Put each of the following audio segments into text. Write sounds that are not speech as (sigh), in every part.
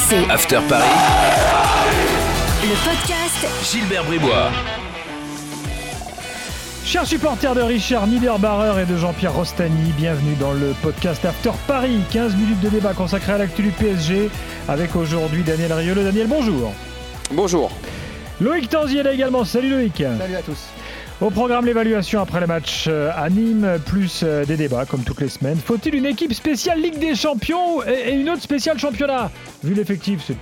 RMC. After Paris. Le podcast Gilbert Bribois. Chers supporters de Richard Niederbarer et de Jean-Pierre Rostani, bienvenue dans le podcast After Paris. 15 minutes de débat consacré à l'actu du PSG avec aujourd'hui Daniel Riolo. Daniel, bonjour. Bonjour. Loïc Tanziel également. Salut Loïc. Salut à tous. Au programme l'évaluation après le match euh, à Nîmes, plus euh, des débats comme toutes les semaines. Faut-il une équipe spéciale Ligue des Champions et une autre spéciale championnat? Vu l'effectif, c'est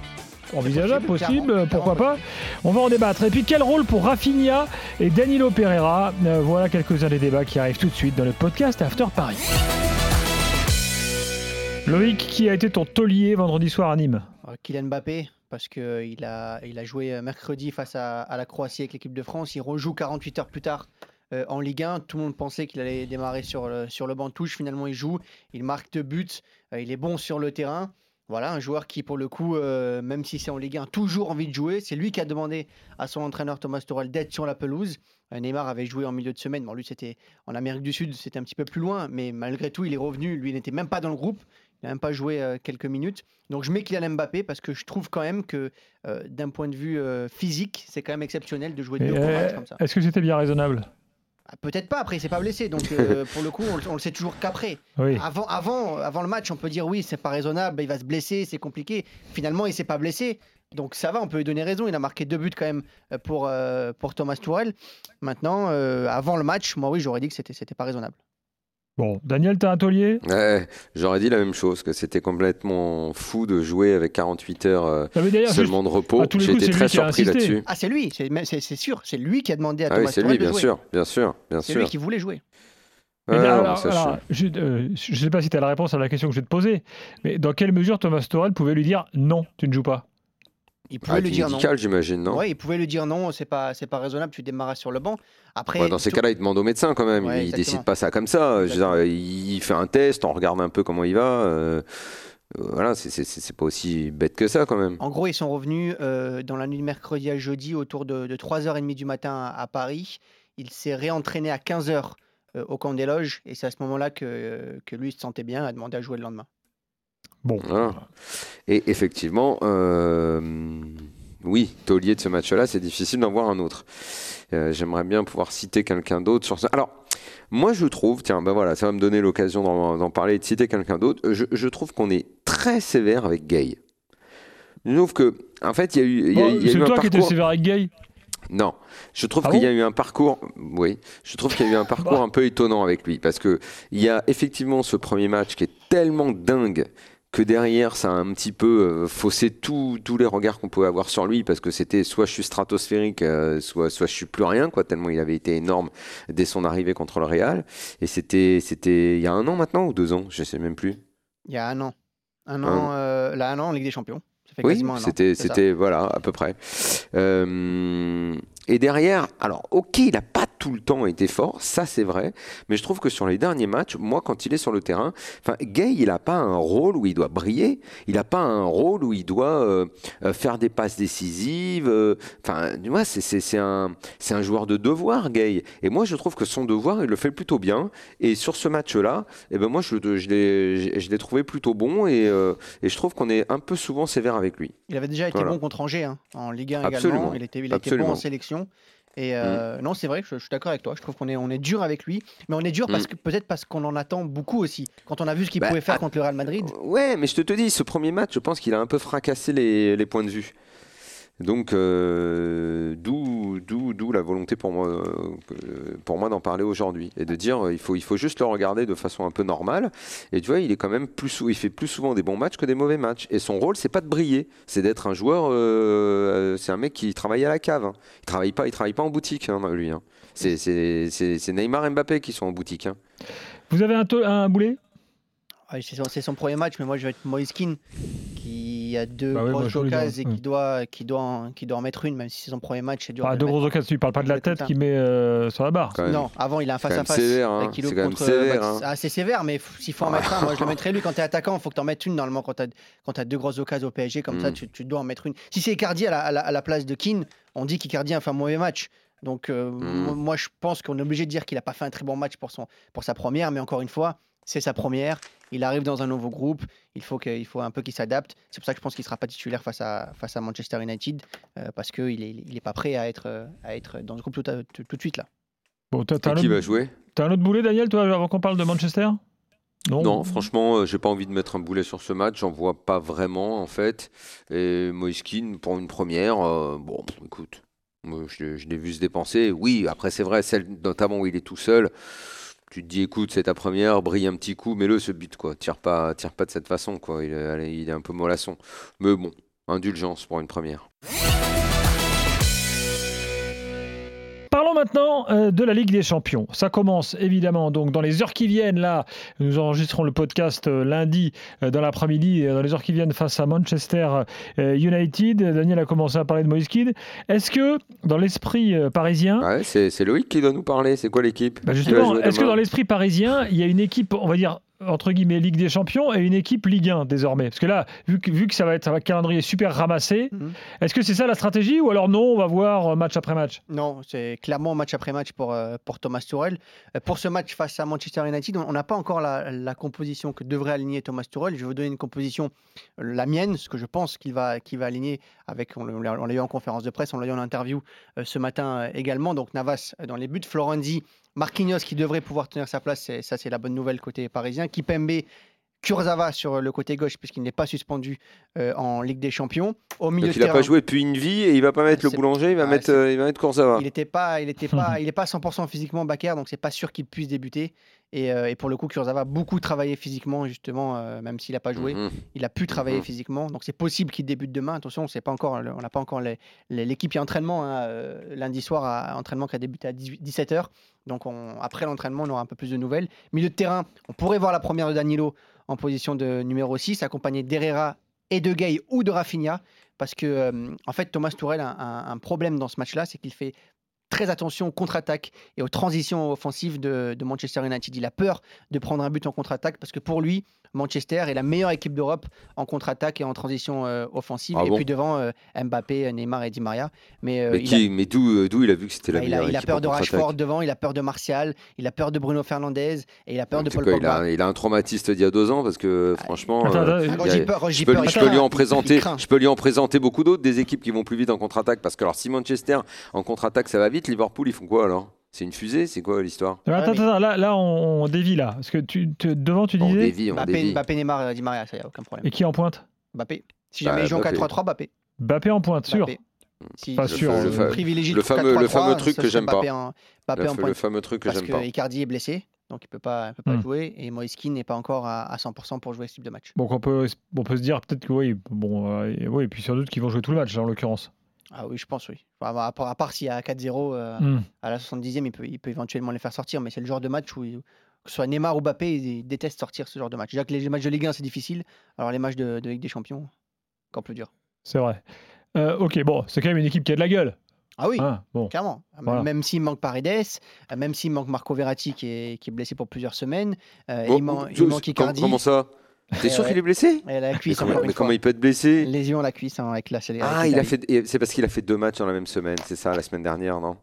envisageable, Possible, euh, pourquoi pas On va en débattre. Et puis quel rôle pour Rafinha et Danilo Pereira? Euh, Voilà quelques-uns des débats qui arrivent tout de suite dans le podcast After Paris. Loïc, qui a été ton taulier vendredi soir à Nîmes? Euh, Kylian Mbappé, parce qu'il a, il a joué euh, mercredi face à, à la Croatie avec l'équipe de France. Il rejoue 48 heures plus tard euh, en Ligue 1. Tout le monde pensait qu'il allait démarrer sur le, sur le banc de touche. Finalement, il joue. Il marque deux buts. Euh, il est bon sur le terrain. Voilà, un joueur qui, pour le coup, euh, même si c'est en Ligue 1, a toujours envie de jouer. C'est lui qui a demandé à son entraîneur Thomas Tuchel d'être sur la pelouse. Euh, Neymar avait joué en milieu de semaine. Bon, lui, c'était en Amérique du Sud, c'était un petit peu plus loin. Mais malgré tout, il est revenu. Lui, il n'était même pas dans le groupe. Il n'a même pas joué euh, quelques minutes. Donc je mets Kylian Mbappé parce que je trouve quand même que d'un point de vue physique, c'est quand même exceptionnel de jouer deux matchs comme ça. Est-ce que c'était bien raisonnable? Peut-être pas, après il s'est pas blessé, donc euh, (laughs) pour le coup on, le- on le sait toujours qu'après. Oui. Avant, avant, avant le match, on peut dire oui, c'est pas raisonnable, il va se blesser, c'est compliqué. Finalement, il s'est pas blessé, donc ça va, on peut lui donner raison. Il a marqué deux buts quand même euh, pour, euh, pour Thomas Tuchel. Maintenant, euh, avant le match, moi oui, j'aurais dit que c'était c'était pas raisonnable. Bon, Daniel, t'as un taulier Ouais, J'aurais dit la même chose, que c'était complètement fou de jouer avec 48 heures euh, d'ailleurs, seulement de repos. c'est très surpris là-dessus. Ah, c'est lui, c'est c'est- c'est sûr, c'est lui qui a demandé à Ah oui, Thomas c'est Tuchel lui, de bien jouer. sûr, bien sûr, bien C'est sûr. lui qui voulait jouer. Mais Ouais, alors, non, ça, je- alors, je ne sais pas si tu as la réponse à la question que je vais te poser, mais dans quelle mesure Thomas Tuchel pouvait lui dire non, tu ne joues pas? Il pouvait Ah, lui dire non. j'imagine, non Ouais, il pouvait lui dire non, c'est pas, c'est pas raisonnable, tu démarres sur le banc. Après, Ouais, Dans ces tout- cas-là, il demande au médecin quand même. Ouais, il exactement. décide pas ça comme ça. Je veux dire, il fait un test, on regarde un peu comment il va. euh, voilà, c'est- pas aussi bête que ça quand même. en gros, ils sont revenus euh, dans la nuit de mercredi à jeudi autour de, de 3h30 du matin à, à Paris. Il s'est réentraîné à 15h au camp des loges et c'est à ce moment-là que, que lui se sentait bien, a demandé à jouer le lendemain. Bon, Voilà. Et effectivement, euh, oui, taulier de ce match-là, c'est difficile d'en voir un autre. Euh, J'aimerais bien pouvoir citer quelqu'un d'autre sur ça. Alors, moi, je trouve, tiens, ben voilà, ça va me donner l'occasion d'en parler et de citer quelqu'un d'autre. Je, je trouve qu'on est très sévère avec Gay. Je trouve que, en fait, il y a eu, Bon, c'est toi qui étais sévère avec Gay? Non, je trouve Ah qu'il y a eu un parcours. Oui, je trouve qu'il y a eu un parcours un peu étonnant avec lui parce que il y a effectivement ce premier match qui est tellement dingue que derrière ça a un petit peu euh, faussé tous les regards qu'on pouvait avoir sur lui parce que c'était soit je suis stratosphérique, euh, soit soit je suis plus rien quoi tellement il avait été énorme dès son arrivée contre le Real et c'était c'était il y a un an maintenant ou deux ans, je sais même plus. Il y a un an. Un Un an, euh, là, un an en Ligue des Champions. Ça fait Oui, quasiment un an, c'était, c'était, voilà, à peu près. Euh, et derrière, alors, ok, il n'a pas tout le temps été fort, ça c'est vrai, mais je trouve que sur les derniers matchs, moi, quand il est sur le terrain, enfin, Gay, il n'a pas un rôle où il doit briller, il n'a pas un rôle où il doit euh, euh, faire des passes décisives. euh, Enfin, tu vois, c'est, un, un joueur de devoir, Gay. Et moi, je trouve que son devoir, il le fait plutôt bien. Et sur ce match-là, eh ben moi, je, je l'ai, trouvé plutôt bon et, euh, et je trouve qu'on est un peu souvent sévère avec lui. Il avait déjà été Voilà. bon contre Angers hein, en Ligue 1 Absolument. également. Il était, il était bon en sélection. Et euh, non, c'est vrai, je, je suis d'accord avec toi. Je trouve qu'on est, on est dur avec lui, mais on est dur parce que peut-être parce qu'on en attend beaucoup aussi. Quand on a vu ce qu'il Mm. Bah, pouvait faire ah, contre le Real Madrid, Ouais, mais je te, te dis, ce premier match, je pense qu'il a un peu fracassé les, les points de vue. Donc, euh, d'où, la volonté pour moi, euh, pour moi d'en parler aujourd'hui et de dire, euh, il faut, il faut juste le regarder de façon un peu normale. Et tu vois, il est quand même plus, il fait plus souvent des bons matchs que des mauvais matchs. Et son rôle, c'est pas de briller, c'est d'être un joueur. euh, c'est un mec qui travaille à la cave. hein. Il travaille pas, il travaille pas en boutique, hein, lui. hein. C'est, Neymar et Mbappé qui sont en boutique. hein. Vous avez un, boulet? Ouais, c'est son, premier match, mais moi je vais être Moïse Kean, qui a deux Bah grosses occasions et ouais. qui doit, qui, doit en, qui doit en mettre une, même si c'est son premier match, c'est dur. Ah, de Deux grosses occasions, tu parles pas de la tête ça. qui met euh, sur la barre. Quand même. Non, avant il a un face-à-face. sévère, hein. C'est quand même sévère, Baptiste- hein. Ah, c'est sévère, mais s'il faut en mettre un, moi je le (laughs) mettrais lui. Quand tu es attaquant, il faut que tu en mettes une normalement. Quand tu as, deux grosses occasions au PSG, comme ça, Mm. tu, tu dois en mettre une. Si c'est Icardi à la, à la- à la place de Keane, on dit qu'Icardi a fait un mauvais match. Donc, euh, Mm. moi- je pense qu'on est obligé de dire qu'il n'a pas fait un très bon match pour, son, pour sa première, mais encore une fois, c'est sa première. Il arrive dans un nouveau groupe. Il faut, qu'il faut un peu qu'il s'adapte. C'est pour ça que je pense qu'il ne sera pas titulaire face à, face à Manchester United euh, parce qu'il n'est il est pas prêt à être, à être dans ce groupe tout, à- tout- tout de suite là. Bon, t'as, t'as Et qui autre, va jouer? T'as un autre boulet, Daniel, toi, avant qu'on parle de Manchester? Non. Non, franchement, euh, j'ai pas envie de mettre un boulet sur ce match. J'en vois pas vraiment, en fait. Et Moiskin, pour une première, euh, bon, écoute, moi, je, je l'ai vu se dépenser. Oui, après, c'est vrai, celle notamment où il est tout seul. Tu te dis, écoute, c'est ta première, brille un petit coup, mets-le ce but, quoi. Tire pas, tire pas de cette façon, quoi. Il allez, il est un peu mollasson. Mais bon, indulgence pour une première. Maintenant euh, de la Ligue des Champions. Ça commence évidemment donc dans les heures qui viennent. Là, nous enregistrons le podcast euh, lundi euh, dans l'après-midi. Dans les heures qui viennent face à Manchester United. Daniel a commencé à parler de Moïse Kidd. Est-ce que dans l'esprit parisien, Ouais, c'est Loïc qui doit nous parler. C'est quoi l'équipe? Bah, justement, est-ce que dans l'esprit parisien, il y a une équipe, on va dire entre guillemets Ligue des Champions et une équipe Ligue 1 désormais Parce que là, vu que, vu que ça va être un calendrier super ramassé, Mhm. est-ce que c'est ça la stratégie ou alors non, on va voir euh, match après match? Non, c'est clairement match après match pour, euh, pour Thomas Tuchel. Euh, pour ce match face à Manchester United, on n'a pas encore la, la composition que devrait aligner Thomas Tuchel. Je vais vous donner une composition, la mienne, ce que je pense qu'il va, qu'il va aligner avec, on l'a eu en conférence de presse, on l'a eu en interview ce matin également. Donc Navas dans les buts, Florenzi, Marquinhos qui devrait pouvoir tenir sa place, ça c'est la bonne nouvelle côté parisien. Kipembe, Kurzawa sur le côté gauche puisqu'il n'est pas suspendu euh, en Ligue des Champions. Au milieu Donc il n'a pas joué depuis une vie et il va pas mettre le boulanger, il va Ah, mettre, euh, il va mettre Kurzawa. Il n'était pas, il était pas, (laughs) il est pas 100% physiquement Bakker, donc c'est pas sûr qu'il puisse débuter. Et, euh, et pour le coup, Kurzawa a beaucoup travaillé physiquement, justement, euh, même s'il n'a pas joué, Mhm. il a pu travailler Mhm. physiquement. Donc c'est possible qu'il débute demain. Attention, c'est pas encore, on n'a pas encore l'équipe qui est entraînement hein, euh, lundi soir, à, entraînement qui a débuté à 17h. Donc on- après l'entraînement, on aura un peu plus de nouvelles. Milieu de terrain, on pourrait voir la première de Danilo en position de numéro 6, accompagné d'Herrera et de Gay ou de Rafinha. Parce que, euh, en fait, Thomas Tourelle a un, problème dans ce match-là, c'est qu'il fait très attention aux contre-attaques et aux transitions offensives de Manchester United. Il a peur de prendre un but en contre-attaque parce que pour lui, Manchester est la meilleure équipe d'Europe en contre-attaque et en transition euh, offensive. Ah et bon puis devant euh, Mbappé, Neymar et Di Maria. Mais, euh, Mais, il a- qui, mais d'où, euh, d'où il a vu que c'était la bah, il, a, meilleure il a équipe peur de Rashford devant, il a peur de Martial, il a peur de Bruno Fernandez et il a peur de Paul quoi, il, Pogba. a, il a un traumatiste d'il y a deux ans parce que franchement, Attends, attends, Ah, a- peur, quand je peux, peur, lui- je attends, peux lui en présenter, je peux lui en présenter beaucoup d'autres des équipes qui vont plus vite en contre-attaque parce que alors si Manchester en contre-attaque ça va vite, Liverpool ils font quoi alors? C'est une fusée, c'est quoi l'histoire? Attends, attends, là, là on, on dévie là. Parce que tu, tu- devant, tu On disais. dévie, on Mbappé, dévie. Mbappé, Neymar, Di Maria, ça y a aucun problème. Et qui en pointe? Mbappé. Si Bah, jamais il joue en Mbappé. 4-3-3, Mbappé. Bappé en pointe, sûr. Si Pas sûr, le fa- privilégie le fameux- le 4-3-3, fameux truc que j'aime pas. Mbappé en, Mbappé Le, en le pointe. fameux truc que Parce j'aime que pas. Icardi est blessé, donc il peut pas, il peut pas Hmm. jouer. Et Moiskin n'est pas encore à, à 100% pour jouer ce type de match. Donc on peut, on peut se dire peut-être que oui, bon, euh, et- oui, et puis sans doute qu'ils vont jouer tout le match en l'occurrence. Ah oui, je pense, oui. Enfin, à part, à part s'il y a 4-0 euh, Hmm. à la 70e, il peut, il peut éventuellement les faire sortir. Mais c'est le genre de match où, il- que ce soit Neymar ou Mbappé, ils détestent sortir ce genre de match. Déjà que les matchs de Ligue 1, c'est difficile. Alors les matchs de, de Ligue des Champions, encore plus dur. C'est vrai. Euh, ok, bon, c'est quand même une équipe qui a de la gueule. Ah oui, hein, bon. clairement. Voilà. Même s'il manque Paredes, euh, même s'il manque Marco Verratti qui est, qui est blessé pour plusieurs semaines, euh, Bon, il, man- je- il manque Icardi. Comment ça? T'es sûr ouais. qu'il est blessé? Et la mais cuisse, comment, encore mais comment il peut être blessé? Lésion à la cuisse hein, avec la avec Ah, il a fait, c'est parce qu'il a fait deux matchs dans la même semaine, c'est ça, la semaine dernière, non?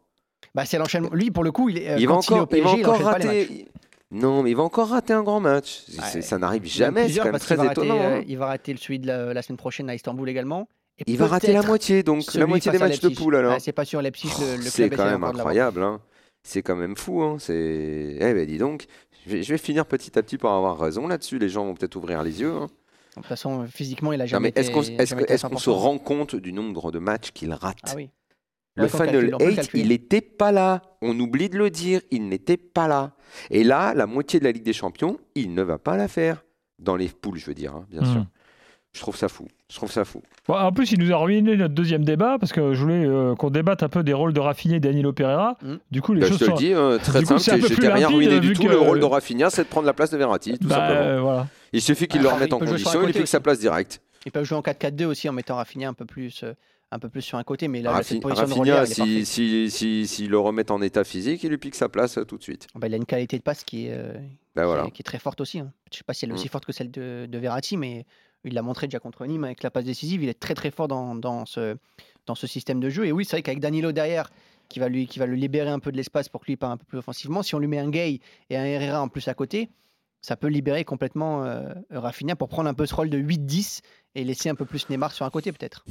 Bah, c'est l'enchaînement. Lui, pour le coup, il, est, euh, Il va quand il est au encore, il va PSG, il encore les matchs. rater. Non, mais il va encore rater un grand match. Ouais. ça n'arrive jamais, c'est quand même très qu'il va rater, étonnant. euh, hein. il va rater celui de la, la semaine prochaine à Istanbul également. Et Il va rater la moitié, donc la moitié des matchs de poule alors. Ah, c'est pas sûr, Leipzig, le, le C'est quand même encore incroyable. hein. C'est quand même fou. Hein. C'est... Eh ben dis donc, je vais, je vais finir petit à petit par avoir raison là-dessus. Les gens vont peut-être ouvrir les yeux. hein. De toute façon, physiquement, il a Non, jamais mais est-ce qu'on, été- est-ce jamais que- été à est-ce qu'on se 100%. rend compte du nombre de matchs qu'il rate? Ah oui. Le Ouais, Final le 8, calculer. il n'était pas là. On oublie de le dire, il n'était pas là. Et là, la moitié de la Ligue des Champions, il ne va pas la faire. Dans les poules, je veux dire, hein, bien Hmm. sûr. Je trouve ça fou. Je trouve ça fou. Bon, en plus, il nous a ruiné notre deuxième débat parce que je voulais euh, qu'on débatte un peu des rôles de Rafinha et Danilo Pereira. Mm. Du coup, les Bah, je choses te le sont. dis, hein, très Du simple, je t'ai rien ruiné du tout. que- Le rôle de Rafinha, c'est de prendre la place de Verratti, tout Bah, simplement. euh, voilà. Il suffit qu'il Ah, le remette en condition, il que sa place directe. Il peut jouer en 4-4-2 aussi en mettant Rafinha un peu plus, euh, un peu plus sur un côté. Mais là, cette Rafi- position de Rafinha, si, si, si, si le remet en état physique, il lui pique sa place euh, tout de suite. Bah, il a une qualité de passe qui est, euh, Ben qui, voilà. est, qui est très forte aussi. hein. Je sais pas si elle est Mm. aussi forte que celle de, de Verratti, mais il l'a montré déjà contre Nîmes avec la passe décisive. Il est très très fort dans, dans ce, dans ce système de jeu. Et oui, c'est vrai qu'avec Danilo derrière, qui va, lui, qui va libérer un peu de l'espace pour que lui parte un peu plus offensivement, si on lui met un Gay et un Herrera en plus à côté, ça peut libérer complètement euh, pour prendre un peu ce rôle de 8-10 et laisser un peu plus Neymar sur un côté peut-être.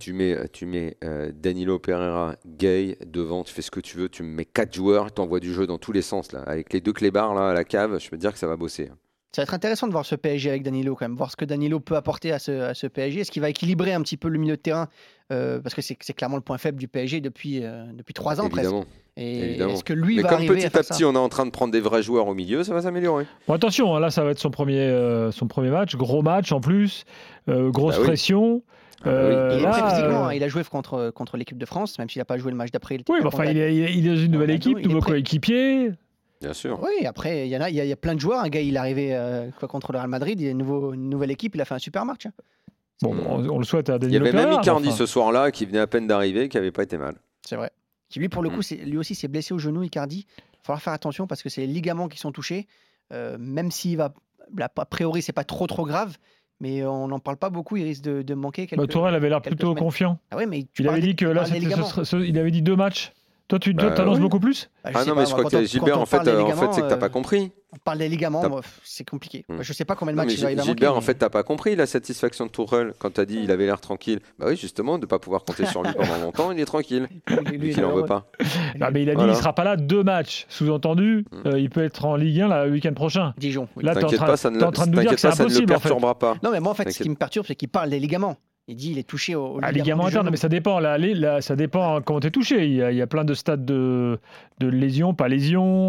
Tu mets, tu mets euh, Danilo Pereira, Gay devant, tu fais ce que tu veux, tu me mets quatre joueurs, tu envoies du jeu dans tous les sens là, avec les deux clébards là à la cave, je peux te dire que ça va bosser. Ça va être intéressant de voir ce PSG avec Danilo quand même, voir ce que Danilo peut apporter à ce, à ce PSG. Est-ce qu'il va équilibrer un petit peu le milieu de terrain euh, Parce que c'est clairement le point faible du PSG depuis, euh, depuis trois ans Évidemment. presque. Et évidemment. est-ce que lui Mais va comme petit à petit on est en train de prendre des vrais joueurs au milieu, ça va s'améliorer. Bon, attention, hein, là, ça va être son premier, euh, son premier match. Gros match en plus. euh, grosse Bah oui. pression. Bah oui. Il est là, prêt physiquement, euh, il a joué contre, contre l'équipe de France, même s'il n'a pas joué le match d'après. Oui, mais enfin, il est, il est- dans une nouvelle équipe, nouveau coéquipier. Bien sûr. Oui, après, il y en a, il y, a, il y a plein de joueurs. Un gars, il est arrivé euh, quoi, contre le Real Madrid, il y a une, nouveau- une nouvelle équipe, il a fait un super match. hein. Bon, on, on le souhaite à Il y Danilo avait même Icardi enfin. ce soir-là qui venait à peine d'arriver, qui avait pas été mal. C'est vrai. Qui lui, pour le Mm. coup, lui aussi s'est blessé au genou, Icardi. Il va falloir faire attention parce que c'est les ligaments qui sont touchés. Euh, même s'il va. là, A priori, c'est pas trop trop grave, mais on n'en parle pas beaucoup. Il risque de, de manquer quelques. Bah, Tourelle avait l'air plutôt semaines. confiant. Ah ouais, mais tu Il avait dit que là, ce ce- il avait dit deux matchs. Toi, tu Bah, annonces oui. beaucoup plus Bah, Ah non, pas, mais je crois que Gilbert, en fait, euh, en fait, c'est que t'as pas euh, compris. On parle des ligaments, c'est compliqué. Mm. Je sais pas combien de Non, matchs il va, il va Gilbert, en fait, t'as pas compris la satisfaction de Tourelle quand t'as dit il avait l'air tranquille. Bah oui, justement, de pas pouvoir compter sur lui (laughs) pendant longtemps, il est tranquille. Lui, il en veut pas. (laughs) Ah, mais il a dit Voilà. il sera pas là deux matchs. Sous-entendu, Mm. euh, il peut être en Ligue 1 là, le week-end prochain. Dijon. oui. Là, t'es en T'inquiète train, pas, de nous dire que pas, ça ne le perturbera pas. Non, mais moi, en fait, ce qui me perturbe, c'est qu'il parle des ligaments. Il dit il est touché au, au Ah, ligament interne, mais ça dépend. Là, là, ça dépend comment tu es touché. Il y, a, il y a plein de stades de, de lésions, pas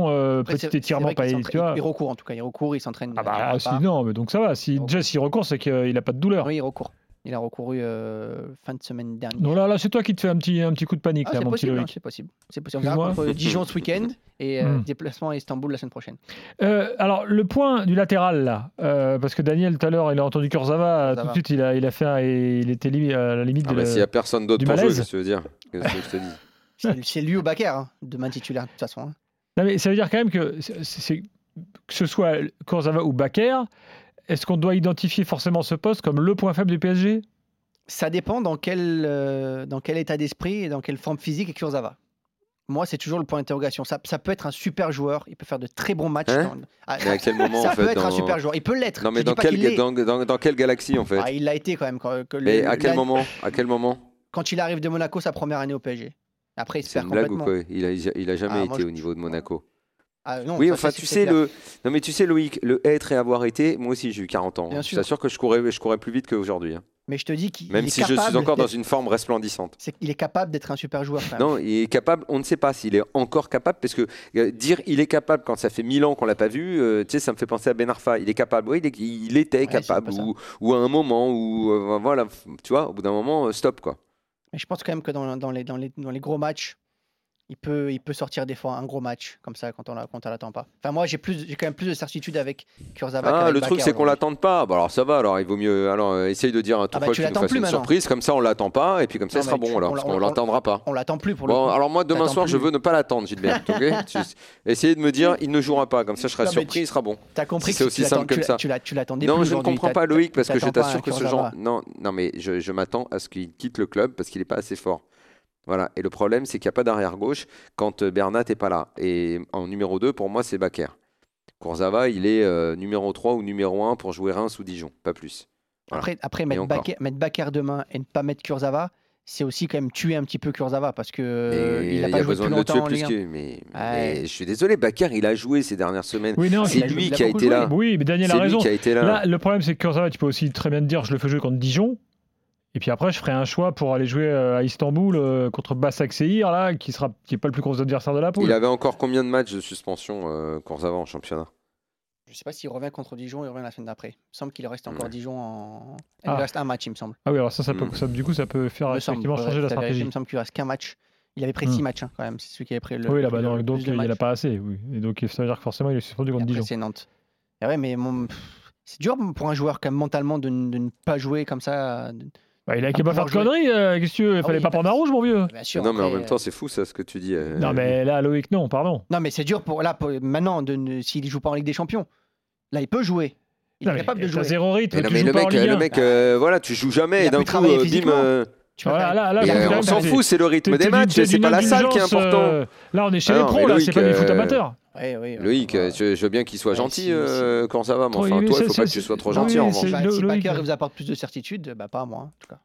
euh, Après, c'est- petit étirement, pas s'entraîne- vois. Il recourt en tout cas, il recourt, il s'entraîne. Ah il bah part si, pas. non, mais donc ça va. Si, déjà, s'il recourt, c'est qu'il n'a pas de douleur. Oui, il recourt. Il a recouru euh, fin de semaine dernière. Donc là, là c'est toi qui te fais un petit, un petit coup de panique, Ah, là, mon petit hein, Loïc. c'est possible. C'est possible. On verra contre Dijon ce week-end et euh, Hmm. déplacement à Istanbul la semaine prochaine. Euh, alors, le point du latéral, là, euh, parce que Daniel, tout à l'heure, il a entendu Kurzawa, tout de suite, il a, il a fait, un- et il était li- à la limite Ah de bah, la- S'il n'y a personne d'autre du pour jouer, qu'est-ce que tu veux dire? Qu'est-ce que je te dis? (laughs) C'est c'est lui au Bakker, hein, demain titulaire de toute façon. hein. Non, mais ça veut dire quand même que, c'est- c'est- que ce soit Kurzawa ou Bakker, est-ce qu'on doit identifier forcément ce poste comme le point faible du PSG Ça dépend dans quel, euh, dans quel état d'esprit et dans quelle forme physique est Kurzawa. Moi, c'est toujours le point d'interrogation. Ça, ça peut être un super joueur, il peut faire de très bons matchs. Hein dans- Ah, Mais à quel (laughs) moment ça en peut fait être dans... un super joueur. Il peut l'être. Non mais dans l'est. dans, dans- dans quelle galaxie en fait Ah, il l'a été quand même. Quand, que le- Mais à quel la- moment À quel moment? Quand il arrive de Monaco, sa première année au PSG. Après, il se C'est perd une blague ou complètement. quoi? Il a, il a jamais Ah, moi, été je- au niveau de Monaco. Ah, non, oui, enfin tu sais clair. le non mais tu sais Loïc, le être et avoir été, moi aussi j'ai eu 40 ans. Bien hein. sûr. Je t'assure que je courais je courais plus vite qu'aujourd'hui hein. Mais je te dis qu'il Même est si je suis encore dans une forme resplendissante. c'est qu'il est capable d'être un super joueur. quand même. Non, il est capable, on ne sait pas s'il est encore capable, parce que euh, dire il est capable quand ça fait 1000 ans qu'on l'a pas vu, euh, tu sais, ça me fait penser à Ben Arfa. Il est capable, oui, il, est- il était Ouais, capable, ou, ou à un moment, ou euh, voilà, tu vois, au bout d'un moment, stop quoi. Mais je pense quand même que dans, dans les, dans, les, dans les gros matchs, il peut, il peut sortir des fois un gros match comme ça quand on on l'attend pas. Enfin, moi, j'ai plus, j'ai quand même plus de certitude avec Kurzawa. Ah, le truc c'est qu'on l'attende pas. Bah, alors ça va, alors il vaut mieux. Alors euh, essaye de dire à Ah bah, tu fasse une surprise, comme ça on l'attend pas, et puis comme ça il sera tu- bon alors, on parce qu'on on- l'attendra pas. On l'attend plus pour le Bon, coup. alors moi demain soir je veux ne pas l'attendre, Gilbert. (laughs) ok Tu- Essayez de me dire il ne jouera pas, comme ça je serai Non, surpris, tu- il sera bon. T'as compris Si que c'est aussi simple tu ça. tu l'attendais Non, je ne comprends pas Loïc parce que je t'assure un que ce genre. Non, non, mais je m'attends à ce qu'il quitte le club parce qu'il n'est pas assez fort. Voilà. Et le problème, c'est qu'il n'y a pas d'arrière gauche quand euh, Bernat n'est pas là. Et en numéro 2, pour moi, c'est Bakker. Kurzawa, il est euh, numéro 3 ou numéro 1 pour jouer Reims ou Dijon, pas plus. Voilà. Après, après mettre. Bakker, mettre Bakker demain et ne pas mettre Kurzawa, c'est aussi quand même tuer un petit peu Kurzawa parce que Et euh, il n'a y pas a joué besoin de le tuer en plus Ligue 1. que. Mais, Ouais. mais je suis désolé, Bakker, il a joué ces dernières semaines. Oui, non, C'est a- lui a qui a été joué. là. Oui, mais Daniel a C'est lui raison. qui a été là. Là, le problème, c'est que Kurzawa, tu peux aussi très bien te dire je le fais jouer contre Dijon. Et puis après, je ferai un choix pour aller jouer euh, à Istanbul euh, contre Basak Seir, là, qui sera qui est pas le plus gros adversaire de la poule. Il avait encore combien de matchs de suspension, euh, Kurzawa, en championnat? Je ne sais pas s'il revient contre Dijon, il revient la semaine d'après. Il me semble qu'il reste encore Ouais. Dijon en. Il Ah. reste un match, il me semble. Ah oui, alors ça, ça peut, Mm. ça- du coup, ça peut faire Il me semble. effectivement changer la stratégie. Il me semble qu'il reste qu'un match. Il avait pris Hmm. six matchs hein, quand même. C'est celui qui avait pris le. oui, là-bas, le- donc, il n'y en a pas assez. Oui. Et donc, ça veut dire que forcément, il est suspendu contre après, Dijon. c'est Nantes. Et ouais, mais mon- c'est dur pour un joueur quand même mentalement de, ne pas jouer comme ça. de- Bah, il a qu'à pas faire de conneries. euh, Qu'est-ce que tu veux Il Ah fallait oui, pas prendre un rouge, mon vieux. Bien sûr, Non, mais en même temps, c'est fou ça, ce que tu dis. euh, Non, mais là, Loïc, non, pardon. Non, mais c'est dur pour là pour- maintenant de ne- s'il ne joue pas en Ligue des Champions. Là, il peut jouer. Il Non, est capable de jouer. zéro rythme. Mais non, tu mais le mec, Ligue le 1. mec euh, voilà, tu joues jamais Il et a d'un coup, euh, bim. euh, Voilà, là, là, euh, on s'en fout, c'est le rythme des matchs, c'est pas la salle qui est important. euh, Là, on est chez Ah les pros, là, c'est pas du foot euh, Ouais, oui, Loïc, ouais. je, je veux bien qu'il soit Ouais, gentil si- euh, quand ça va, mais Oui, enfin, toi, il c'est- faut pas que tu sois trop oui, gentil en oui, revanche. Bah, si il vous apporte plus de certitude, bah, pas à moi en tout cas.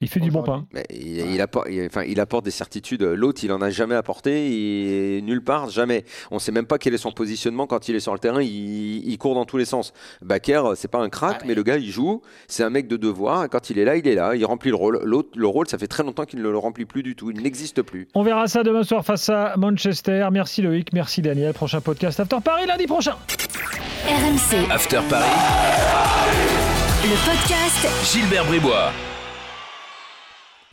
Il fait du bon pain. Mais il, il apporte, il- enfin, il apporte des certitudes. L'autre, il en a jamais apporté nulle part, jamais. On sait même pas quel est son positionnement quand il est sur le terrain. Il, il court dans tous les sens. Baker, c'est pas un crack, Ah, mais mais- le gars, il joue. C'est un mec de devoir. Et quand il est là, il est là. Il remplit le rôle. L'autre, le rôle, ça fait très longtemps qu'il ne le remplit plus du tout. Il n'existe plus. On verra ça demain soir face à Manchester. Merci Loïc, merci Daniel. Prochain podcast After Paris lundi prochain. RMC, After Paris, le podcast Gilbert Bribois.